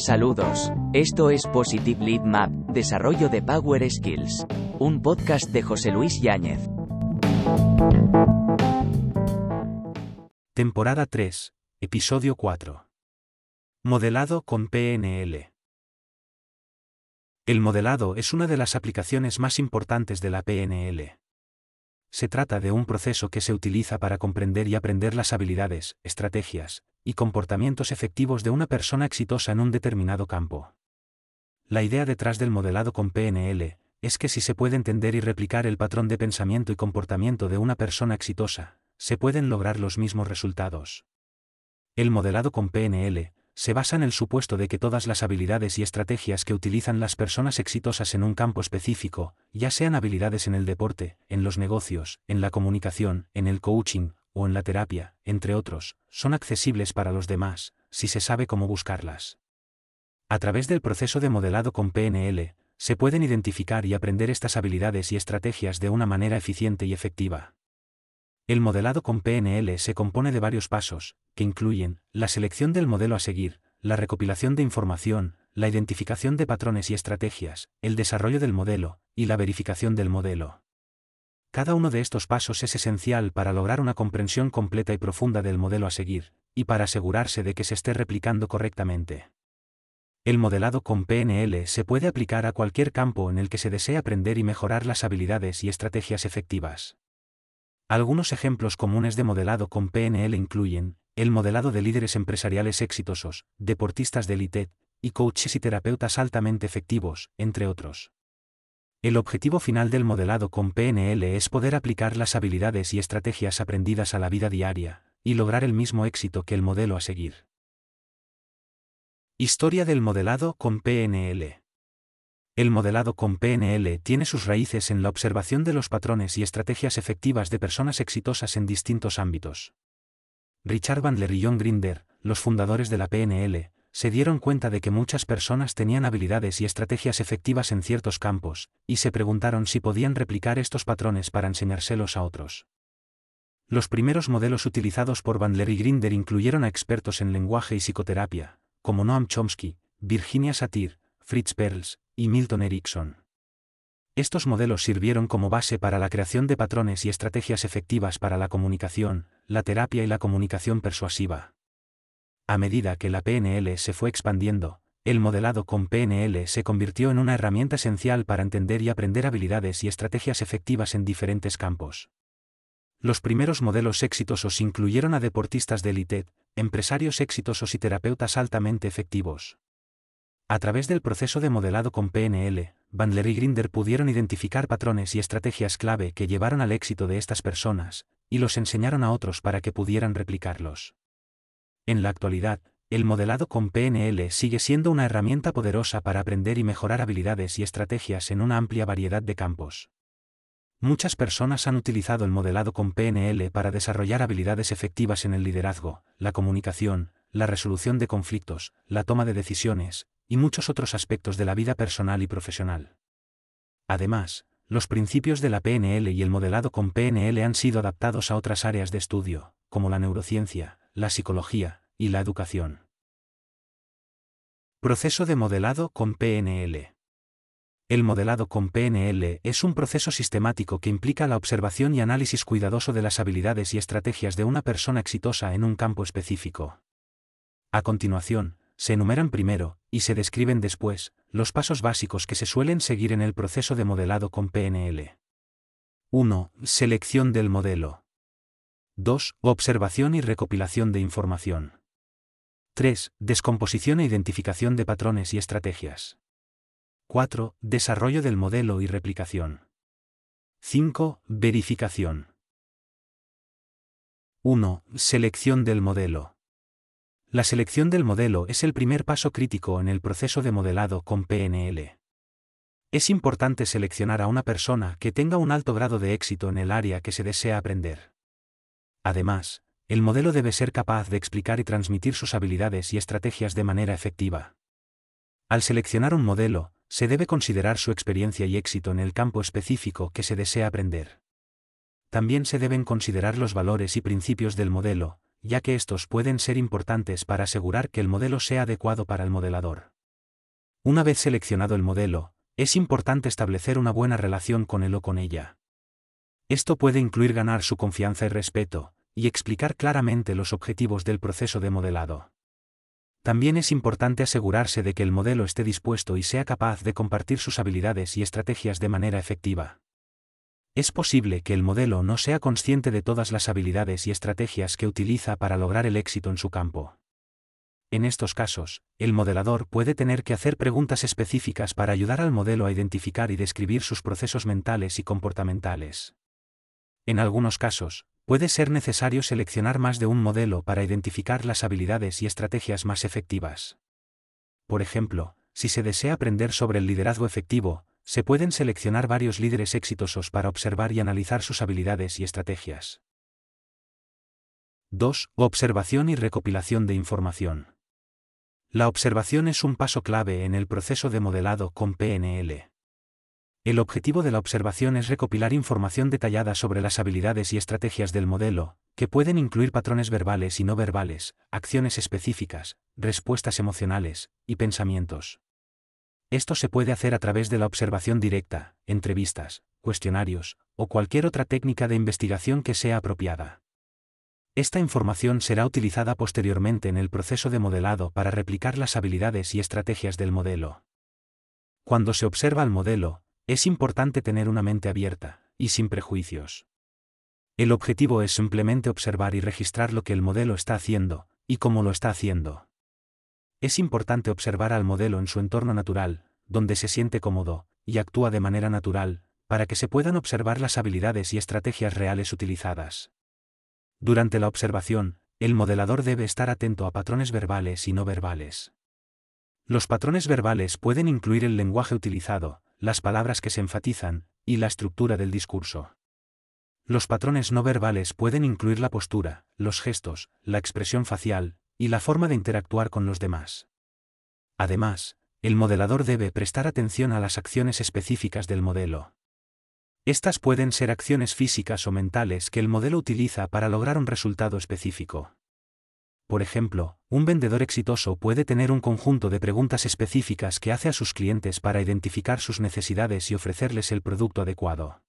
Saludos. Esto es Positive Lead Map, Desarrollo de Power Skills. Un podcast de José Luis Yáñez. Temporada 3, Episodio 4. Modelado con PNL. El modelado es una de las aplicaciones más importantes de la PNL. Se trata de un proceso que se utiliza para comprender y aprender las habilidades, estrategias, y comportamientos efectivos de una persona exitosa en un determinado campo. La idea detrás del modelado con PNL es que si se puede entender y replicar el patrón de pensamiento y comportamiento de una persona exitosa, se pueden lograr los mismos resultados. El modelado con PNL se basa en el supuesto de que todas las habilidades y estrategias que utilizan las personas exitosas en un campo específico, ya sean habilidades en el deporte, en los negocios, en la comunicación, en el coaching, o en la terapia, entre otros, son accesibles para los demás, si se sabe cómo buscarlas. A través del proceso de modelado con PNL, se pueden identificar y aprender estas habilidades y estrategias de una manera eficiente y efectiva. El modelado con PNL se compone de varios pasos, que incluyen la selección del modelo a seguir, la recopilación de información, la identificación de patrones y estrategias, el desarrollo del modelo, y la verificación del modelo. Cada uno de estos pasos es esencial para lograr una comprensión completa y profunda del modelo a seguir, y para asegurarse de que se esté replicando correctamente. El modelado con PNL se puede aplicar a cualquier campo en el que se desee aprender y mejorar las habilidades y estrategias efectivas. Algunos ejemplos comunes de modelado con PNL incluyen, el modelado de líderes empresariales exitosos, deportistas de élite, y coaches y terapeutas altamente efectivos, entre otros. El objetivo final del modelado con PNL es poder aplicar las habilidades y estrategias aprendidas a la vida diaria, y lograr el mismo éxito que el modelo a seguir. Historia del modelado con PNL. El modelado con PNL tiene sus raíces en la observación de los patrones y estrategias efectivas de personas exitosas en distintos ámbitos. Richard Bandler y John Grinder, los fundadores de la PNL, se dieron cuenta de que muchas personas tenían habilidades y estrategias efectivas en ciertos campos, y se preguntaron si podían replicar estos patrones para enseñárselos a otros. Los primeros modelos utilizados por Bandler y Grinder incluyeron a expertos en lenguaje y psicoterapia, como Noam Chomsky, Virginia Satir, Fritz Perls y Milton Erickson. Estos modelos sirvieron como base para la creación de patrones y estrategias efectivas para la comunicación, la terapia y la comunicación persuasiva. A medida que la PNL se fue expandiendo, el modelado con PNL se convirtió en una herramienta esencial para entender y aprender habilidades y estrategias efectivas en diferentes campos. Los primeros modelos exitosos incluyeron a deportistas de élite, empresarios exitosos y terapeutas altamente efectivos. A través del proceso de modelado con PNL, Bandler y Grinder pudieron identificar patrones y estrategias clave que llevaron al éxito de estas personas, y los enseñaron a otros para que pudieran replicarlos. En la actualidad, el modelado con PNL sigue siendo una herramienta poderosa para aprender y mejorar habilidades y estrategias en una amplia variedad de campos. Muchas personas han utilizado el modelado con PNL para desarrollar habilidades efectivas en el liderazgo, la comunicación, la resolución de conflictos, la toma de decisiones, y muchos otros aspectos de la vida personal y profesional. Además, los principios de la PNL y el modelado con PNL han sido adaptados a otras áreas de estudio, como la neurociencia, la psicología, y la educación. Proceso de modelado con PNL. El modelado con PNL es un proceso sistemático que implica la observación y análisis cuidadoso de las habilidades y estrategias de una persona exitosa en un campo específico. A continuación, se enumeran primero, y se describen después, los pasos básicos que se suelen seguir en el proceso de modelado con PNL. 1. Selección del modelo. 2. Observación y recopilación de información. 3. Descomposición e identificación de patrones y estrategias. 4. Desarrollo del modelo y replicación. 5. Verificación. 1. Selección del modelo. La selección del modelo es el primer paso crítico en el proceso de modelado con PNL. Es importante seleccionar a una persona que tenga un alto grado de éxito en el área que se desea aprender. Además, el modelo debe ser capaz de explicar y transmitir sus habilidades y estrategias de manera efectiva. Al seleccionar un modelo, se debe considerar su experiencia y éxito en el campo específico que se desea aprender. También se deben considerar los valores y principios del modelo, ya que estos pueden ser importantes para asegurar que el modelo sea adecuado para el modelador. Una vez seleccionado el modelo, es importante establecer una buena relación con él o con ella. Esto puede incluir ganar su confianza y respeto, y explicar claramente los objetivos del proceso de modelado. También es importante asegurarse de que el modelo esté dispuesto y sea capaz de compartir sus habilidades y estrategias de manera efectiva. Es posible que el modelo no sea consciente de todas las habilidades y estrategias que utiliza para lograr el éxito en su campo. En estos casos, el modelador puede tener que hacer preguntas específicas para ayudar al modelo a identificar y describir sus procesos mentales y comportamentales. En algunos casos, puede ser necesario seleccionar más de un modelo para identificar las habilidades y estrategias más efectivas. Por ejemplo, si se desea aprender sobre el liderazgo efectivo, se pueden seleccionar varios líderes exitosos para observar y analizar sus habilidades y estrategias. 2. Observación y recopilación de información. La observación es un paso clave en el proceso de modelado con PNL. El objetivo de la observación es recopilar información detallada sobre las habilidades y estrategias del modelo, que pueden incluir patrones verbales y no verbales, acciones específicas, respuestas emocionales, y pensamientos. Esto se puede hacer a través de la observación directa, entrevistas, cuestionarios, o cualquier otra técnica de investigación que sea apropiada. Esta información será utilizada posteriormente en el proceso de modelado para replicar las habilidades y estrategias del modelo. Cuando se observa al modelo, es importante tener una mente abierta, y sin prejuicios. El objetivo es simplemente observar y registrar lo que el modelo está haciendo, y cómo lo está haciendo. Es importante observar al modelo en su entorno natural, donde se siente cómodo, y actúa de manera natural, para que se puedan observar las habilidades y estrategias reales utilizadas. Durante la observación, el modelador debe estar atento a patrones verbales y no verbales. Los patrones verbales pueden incluir el lenguaje utilizado, las palabras que se enfatizan, y la estructura del discurso. Los patrones no verbales pueden incluir la postura, los gestos, la expresión facial, y la forma de interactuar con los demás. Además, el modelador debe prestar atención a las acciones específicas del modelo. Estas pueden ser acciones físicas o mentales que el modelo utiliza para lograr un resultado específico. Por ejemplo, un vendedor exitoso puede tener un conjunto de preguntas específicas que hace a sus clientes para identificar sus necesidades y ofrecerles el producto adecuado.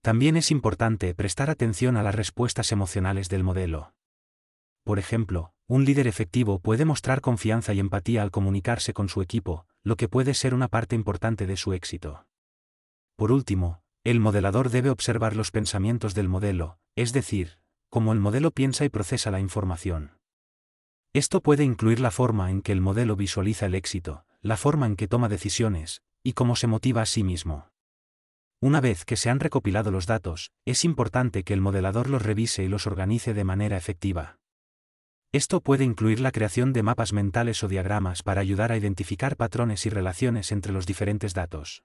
También es importante prestar atención a las respuestas emocionales del modelo. Por ejemplo, un líder efectivo puede mostrar confianza y empatía al comunicarse con su equipo, lo que puede ser una parte importante de su éxito. Por último, el modelador debe observar los pensamientos del modelo, es decir, cómo el modelo piensa y procesa la información. Esto puede incluir la forma en que el modelo visualiza el éxito, la forma en que toma decisiones, y cómo se motiva a sí mismo. Una vez que se han recopilado los datos, es importante que el modelador los revise y los organice de manera efectiva. Esto puede incluir la creación de mapas mentales o diagramas para ayudar a identificar patrones y relaciones entre los diferentes datos.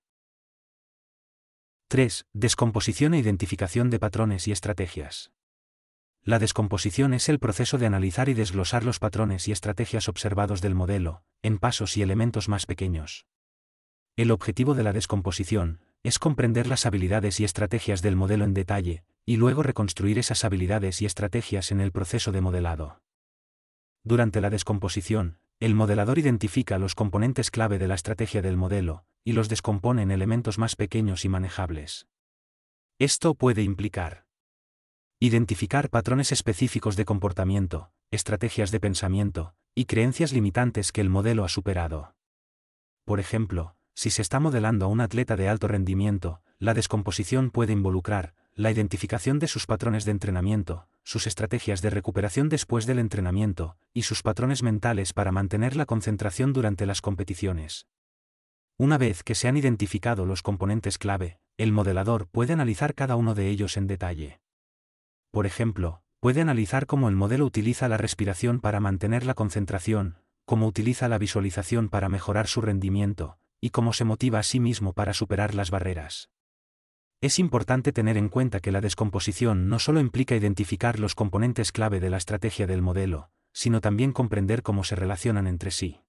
3. Descomposición e identificación de patrones y estrategias. La descomposición es el proceso de analizar y desglosar los patrones y estrategias observados del modelo, en pasos y elementos más pequeños. El objetivo de la descomposición es comprender las habilidades y estrategias del modelo en detalle, y luego reconstruir esas habilidades y estrategias en el proceso de modelado. Durante la descomposición, el modelador identifica los componentes clave de la estrategia del modelo, y los descompone en elementos más pequeños y manejables. Esto puede implicar Identificar patrones específicos de comportamiento, estrategias de pensamiento, y creencias limitantes que el modelo ha superado. Por ejemplo, si se está modelando a un atleta de alto rendimiento, la descomposición puede involucrar la identificación de sus patrones de entrenamiento, sus estrategias de recuperación después del entrenamiento, y sus patrones mentales para mantener la concentración durante las competiciones. Una vez que se han identificado los componentes clave, el modelador puede analizar cada uno de ellos en detalle. Por ejemplo, puede analizar cómo el modelo utiliza la respiración para mantener la concentración, cómo utiliza la visualización para mejorar su rendimiento, y cómo se motiva a sí mismo para superar las barreras. Es importante tener en cuenta que la descomposición no solo implica identificar los componentes clave de la estrategia del modelo, sino también comprender cómo se relacionan entre sí.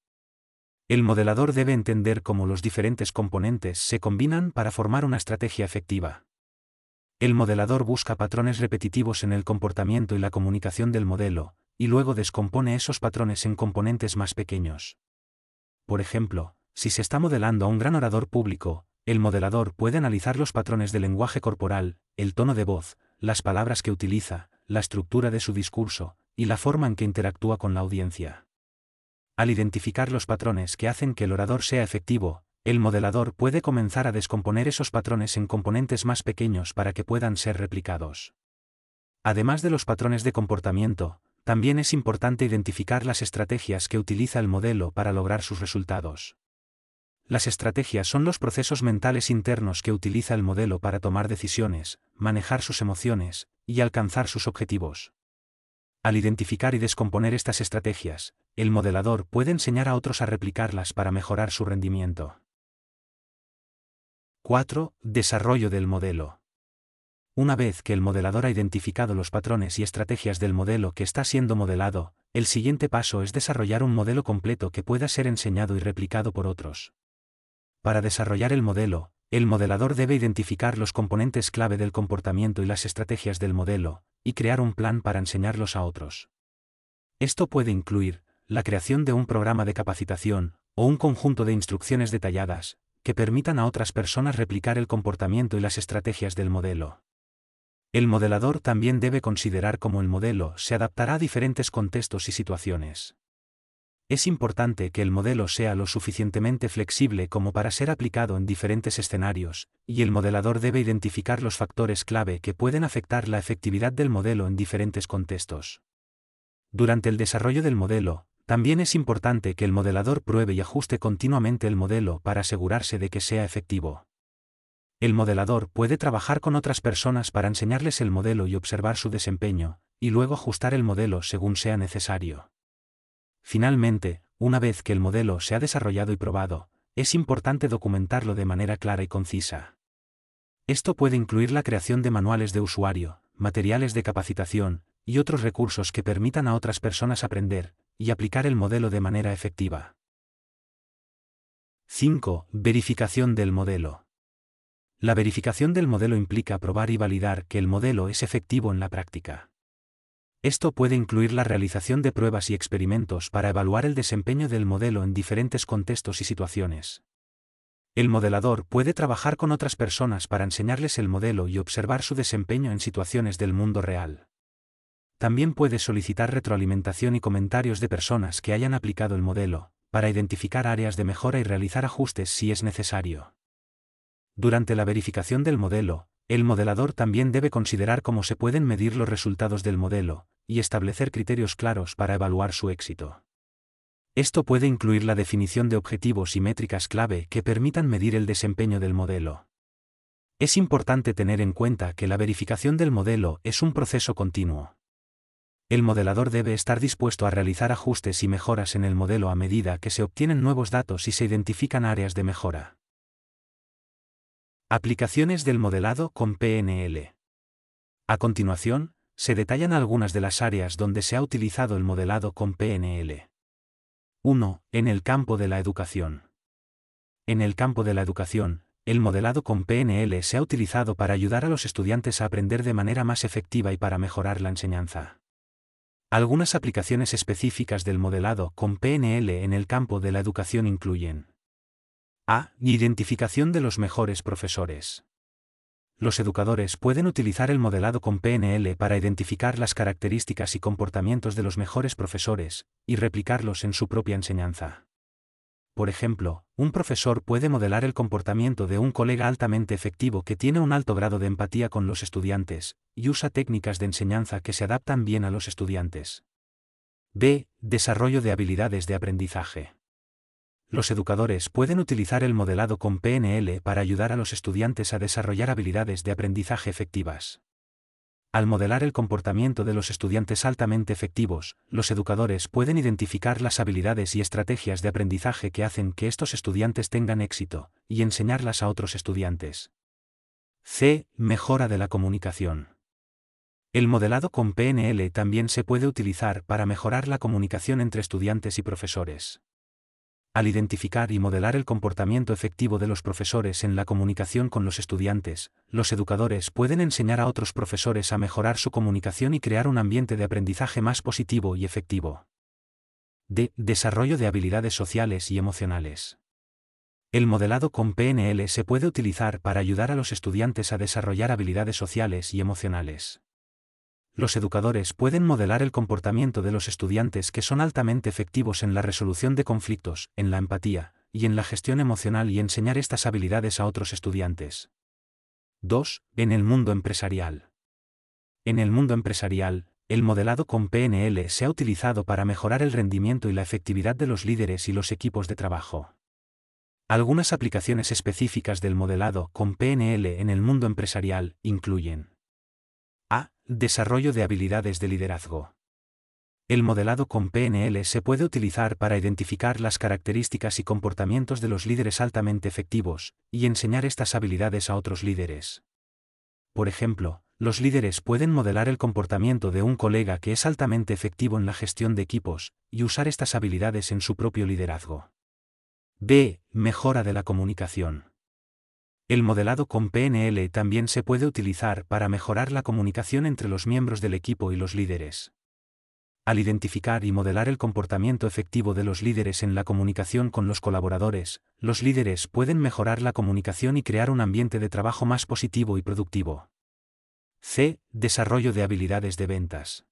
El modelador debe entender cómo los diferentes componentes se combinan para formar una estrategia efectiva. El modelador busca patrones repetitivos en el comportamiento y la comunicación del modelo, y luego descompone esos patrones en componentes más pequeños. Por ejemplo, si se está modelando a un gran orador público, el modelador puede analizar los patrones del lenguaje corporal, el tono de voz, las palabras que utiliza, la estructura de su discurso, y la forma en que interactúa con la audiencia. Al identificar los patrones que hacen que el orador sea efectivo, el modelador puede comenzar a descomponer esos patrones en componentes más pequeños para que puedan ser replicados. Además de los patrones de comportamiento, también es importante identificar las estrategias que utiliza el modelo para lograr sus resultados. Las estrategias son los procesos mentales internos que utiliza el modelo para tomar decisiones, manejar sus emociones, y alcanzar sus objetivos. Al identificar y descomponer estas estrategias, el modelador puede enseñar a otros a replicarlas para mejorar su rendimiento. 4. Desarrollo del modelo. Una vez que el modelador ha identificado los patrones y estrategias del modelo que está siendo modelado, el siguiente paso es desarrollar un modelo completo que pueda ser enseñado y replicado por otros. Para desarrollar el modelo, el modelador debe identificar los componentes clave del comportamiento y las estrategias del modelo, y crear un plan para enseñarlos a otros. Esto puede incluir, la creación de un programa de capacitación, o un conjunto de instrucciones detalladas, que permitan a otras personas replicar el comportamiento y las estrategias del modelo. El modelador también debe considerar cómo el modelo se adaptará a diferentes contextos y situaciones. Es importante que el modelo sea lo suficientemente flexible como para ser aplicado en diferentes escenarios, y el modelador debe identificar los factores clave que pueden afectar la efectividad del modelo en diferentes contextos. Durante el desarrollo del modelo, también es importante que el modelador pruebe y ajuste continuamente el modelo para asegurarse de que sea efectivo. El modelador puede trabajar con otras personas para enseñarles el modelo y observar su desempeño, y luego ajustar el modelo según sea necesario. Finalmente, una vez que el modelo se ha desarrollado y probado, es importante documentarlo de manera clara y concisa. Esto puede incluir la creación de manuales de usuario, materiales de capacitación, y otros recursos que permitan a otras personas aprender y aplicar el modelo de manera efectiva. 5. Verificación del modelo. La verificación del modelo implica probar y validar que el modelo es efectivo en la práctica. Esto puede incluir la realización de pruebas y experimentos para evaluar el desempeño del modelo en diferentes contextos y situaciones. El modelador puede trabajar con otras personas para enseñarles el modelo y observar su desempeño en situaciones del mundo real. También puede solicitar retroalimentación y comentarios de personas que hayan aplicado el modelo, para identificar áreas de mejora y realizar ajustes si es necesario. Durante la verificación del modelo, el modelador también debe considerar cómo se pueden medir los resultados del modelo, y establecer criterios claros para evaluar su éxito. Esto puede incluir la definición de objetivos y métricas clave que permitan medir el desempeño del modelo. Es importante tener en cuenta que la verificación del modelo es un proceso continuo. El modelador debe estar dispuesto a realizar ajustes y mejoras en el modelo a medida que se obtienen nuevos datos y se identifican áreas de mejora. Aplicaciones del modelado con PNL. A continuación, se detallan algunas de las áreas donde se ha utilizado el modelado con PNL. 1. En el campo de la educación. En el campo de la educación, el modelado con PNL se ha utilizado para ayudar a los estudiantes a aprender de manera más efectiva y para mejorar la enseñanza. Algunas aplicaciones específicas del modelado con PNL en el campo de la educación incluyen A. Identificación de los mejores profesores los educadores pueden utilizar el modelado con PNL para identificar las características y comportamientos de los mejores profesores, y replicarlos en su propia enseñanza. Por ejemplo, un profesor puede modelar el comportamiento de un colega altamente efectivo que tiene un alto grado de empatía con los estudiantes, y usa técnicas de enseñanza que se adaptan bien a los estudiantes. B. Desarrollo de habilidades de aprendizaje los educadores pueden utilizar el modelado con PNL para ayudar a los estudiantes a desarrollar habilidades de aprendizaje efectivas. Al modelar el comportamiento de los estudiantes altamente efectivos, los educadores pueden identificar las habilidades y estrategias de aprendizaje que hacen que estos estudiantes tengan éxito, y enseñarlas a otros estudiantes. C. Mejora de la comunicación. El modelado con PNL también se puede utilizar para mejorar la comunicación entre estudiantes y profesores. Al identificar y modelar el comportamiento efectivo de los profesores en la comunicación con los estudiantes, los educadores pueden enseñar a otros profesores a mejorar su comunicación y crear un ambiente de aprendizaje más positivo y efectivo. D. Desarrollo de habilidades sociales y emocionales. El modelado con PNL se puede utilizar para ayudar a los estudiantes a desarrollar habilidades sociales y emocionales. Los educadores pueden modelar el comportamiento de los estudiantes que son altamente efectivos en la resolución de conflictos, en la empatía, y en la gestión emocional y enseñar estas habilidades a otros estudiantes. 2. En el mundo empresarial. En el mundo empresarial, el modelado con PNL se ha utilizado para mejorar el rendimiento y la efectividad de los líderes y los equipos de trabajo. Algunas aplicaciones específicas del modelado con PNL en el mundo empresarial incluyen. Desarrollo de habilidades de liderazgo. El modelado con PNL se puede utilizar para identificar las características y comportamientos de los líderes altamente efectivos, y enseñar estas habilidades a otros líderes. Por ejemplo, los líderes pueden modelar el comportamiento de un colega que es altamente efectivo en la gestión de equipos, y usar estas habilidades en su propio liderazgo. B. Mejora de la comunicación. El modelado con PNL también se puede utilizar para mejorar la comunicación entre los miembros del equipo y los líderes. Al identificar y modelar el comportamiento efectivo de los líderes en la comunicación con los colaboradores, los líderes pueden mejorar la comunicación y crear un ambiente de trabajo más positivo y productivo. C. Desarrollo de habilidades de ventas.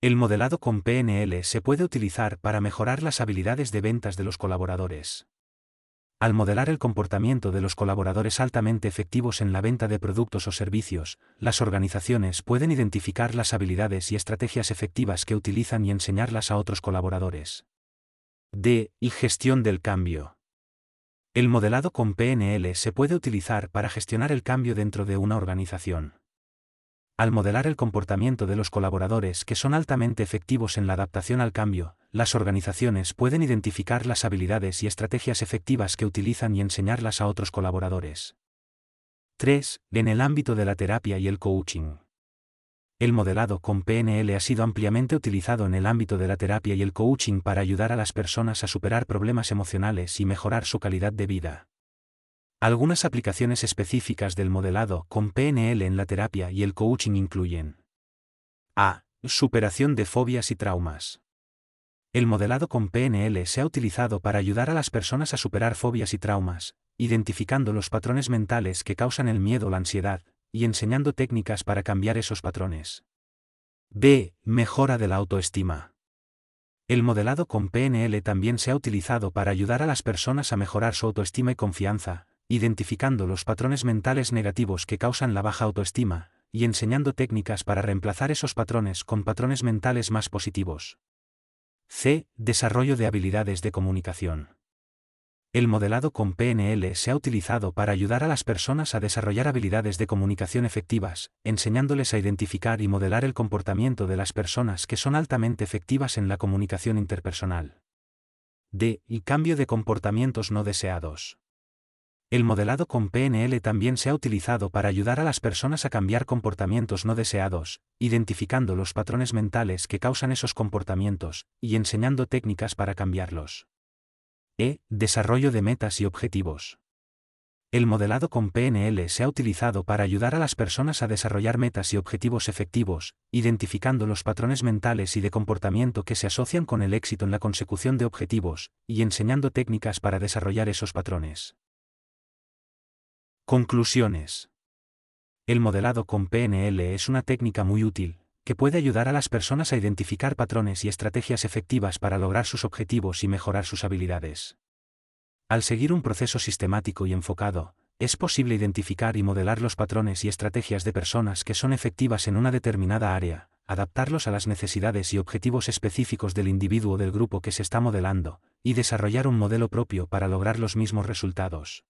El modelado con PNL se puede utilizar para mejorar las habilidades de ventas de los colaboradores. Al modelar el comportamiento de los colaboradores altamente efectivos en la venta de productos o servicios, las organizaciones pueden identificar las habilidades y estrategias efectivas que utilizan y enseñarlas a otros colaboradores. D. Y gestión del cambio. El modelado con PNL se puede utilizar para gestionar el cambio dentro de una organización. Al modelar el comportamiento de los colaboradores que son altamente efectivos en la adaptación al cambio, las organizaciones pueden identificar las habilidades y estrategias efectivas que utilizan y enseñarlas a otros colaboradores. 3. En el ámbito de la terapia y el coaching. El modelado con PNL ha sido ampliamente utilizado en el ámbito de la terapia y el coaching para ayudar a las personas a superar problemas emocionales y mejorar su calidad de vida. Algunas aplicaciones específicas del modelado con PNL en la terapia y el coaching incluyen A. Superación de fobias y traumas. El modelado con PNL se ha utilizado para ayudar a las personas a superar fobias y traumas, identificando los patrones mentales que causan el miedo o la ansiedad, y enseñando técnicas para cambiar esos patrones. B. Mejora de la autoestima. El modelado con PNL también se ha utilizado para ayudar a las personas a mejorar su autoestima y confianza, identificando los patrones mentales negativos que causan la baja autoestima, y enseñando técnicas para reemplazar esos patrones con patrones mentales más positivos. C. Desarrollo de habilidades de comunicación. El modelado con PNL se ha utilizado para ayudar a las personas a desarrollar habilidades de comunicación efectivas, enseñándoles a identificar y modelar el comportamiento de las personas que son altamente efectivas en la comunicación interpersonal. D. Y cambio de comportamientos no deseados. El modelado con PNL también se ha utilizado para ayudar a las personas a cambiar comportamientos no deseados, identificando los patrones mentales que causan esos comportamientos, y enseñando técnicas para cambiarlos. E. Desarrollo de metas y objetivos. El modelado con PNL se ha utilizado para ayudar a las personas a desarrollar metas y objetivos efectivos, identificando los patrones mentales y de comportamiento que se asocian con el éxito en la consecución de objetivos, y enseñando técnicas para desarrollar esos patrones. Conclusiones. El modelado con PNL es una técnica muy útil, que puede ayudar a las personas a identificar patrones y estrategias efectivas para lograr sus objetivos y mejorar sus habilidades. Al seguir un proceso sistemático y enfocado, es posible identificar y modelar los patrones y estrategias de personas que son efectivas en una determinada área, adaptarlos a las necesidades y objetivos específicos del individuo o del grupo que se está modelando, y desarrollar un modelo propio para lograr los mismos resultados.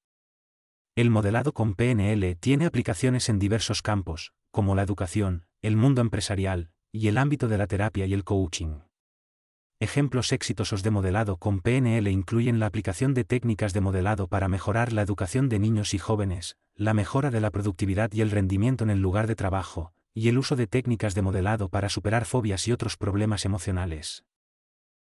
El modelado con PNL tiene aplicaciones en diversos campos, como la educación, el mundo empresarial, y el ámbito de la terapia y el coaching. Ejemplos exitosos de modelado con PNL incluyen la aplicación de técnicas de modelado para mejorar la educación de niños y jóvenes, la mejora de la productividad y el rendimiento en el lugar de trabajo, y el uso de técnicas de modelado para superar fobias y otros problemas emocionales.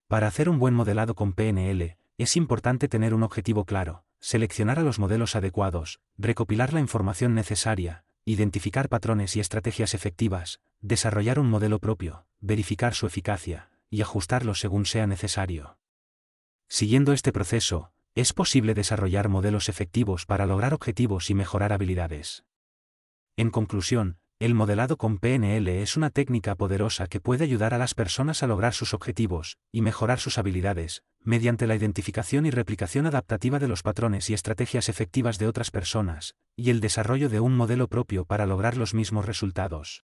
Para hacer un buen modelado con PNL, es importante tener un objetivo claro, seleccionar a los modelos adecuados, recopilar la información necesaria, identificar patrones y estrategias efectivas, desarrollar un modelo propio, verificar su eficacia, y ajustarlo según sea necesario. Siguiendo este proceso, es posible desarrollar modelos efectivos para lograr objetivos y mejorar habilidades. En conclusión, el modelado con PNL es una técnica poderosa que puede ayudar a las personas a lograr sus objetivos y mejorar sus habilidades, mediante la identificación y replicación adaptativa de los patrones y estrategias efectivas de otras personas, y el desarrollo de un modelo propio para lograr los mismos resultados.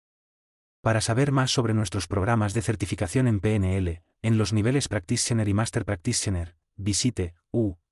Para saber más sobre nuestros programas de certificación en PNL, en los niveles Practitioner y Master Practitioner, visite uapnl.com.